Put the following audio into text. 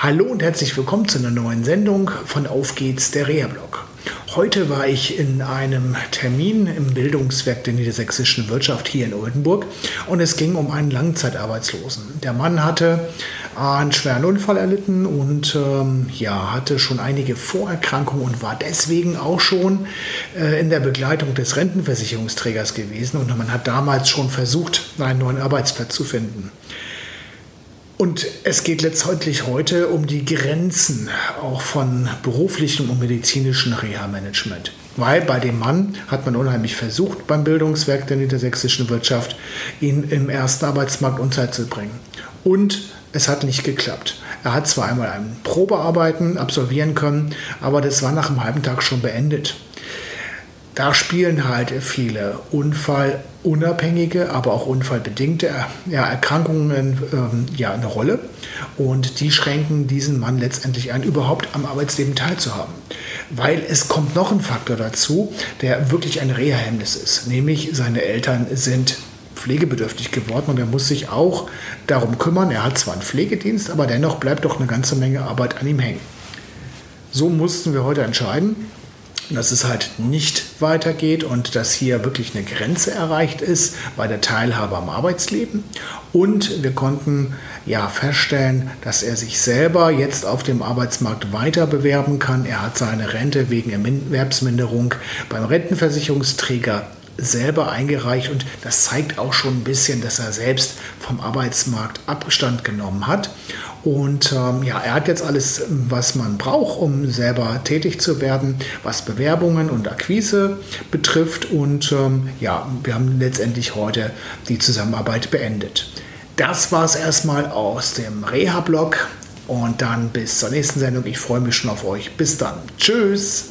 Hallo und herzlich willkommen zu einer neuen Sendung von Auf geht's, der Reha-Blog. Heute war ich in einem Termin im Bildungswerk der niedersächsischen Wirtschaft hier in Oldenburg und es ging um einen Langzeitarbeitslosen. Der Mann hatte einen schweren Unfall erlitten und ähm, ja, hatte schon einige Vorerkrankungen und war deswegen auch schon äh, in der Begleitung des Rentenversicherungsträgers gewesen und man hat damals schon versucht, einen neuen Arbeitsplatz zu finden. Und es geht letztendlich heute um die Grenzen auch von beruflichem und medizinischem Reha-Management. Weil bei dem Mann hat man unheimlich versucht, beim Bildungswerk der niedersächsischen Wirtschaft ihn im ersten Arbeitsmarkt unterzubringen. Und es hat nicht geklappt. Er hat zwar einmal ein Probearbeiten absolvieren können, aber das war nach einem halben Tag schon beendet. Da spielen halt viele unfallunabhängige, aber auch unfallbedingte ja, Erkrankungen ähm, ja, eine Rolle. Und die schränken diesen Mann letztendlich ein, überhaupt am Arbeitsleben teilzuhaben. Weil es kommt noch ein Faktor dazu, der wirklich ein Reha-Hemmnis ist. Nämlich seine Eltern sind pflegebedürftig geworden und er muss sich auch darum kümmern. Er hat zwar einen Pflegedienst, aber dennoch bleibt doch eine ganze Menge Arbeit an ihm hängen. So mussten wir heute entscheiden, dass es halt nicht weitergeht und dass hier wirklich eine Grenze erreicht ist bei der Teilhabe am Arbeitsleben. Und wir konnten ja feststellen, dass er sich selber jetzt auf dem Arbeitsmarkt weiter bewerben kann. Er hat seine Rente wegen Erwerbsminderung beim Rentenversicherungsträger selber eingereicht und das zeigt auch schon ein bisschen, dass er selbst vom Arbeitsmarkt Abstand genommen hat. Und ähm, ja, er hat jetzt alles, was man braucht, um selber tätig zu werden, was Bewerbungen und Akquise betrifft. Und ähm, ja, wir haben letztendlich heute die Zusammenarbeit beendet. Das war es erstmal aus dem Reha-Blog. Und dann bis zur nächsten Sendung. Ich freue mich schon auf euch. Bis dann. Tschüss.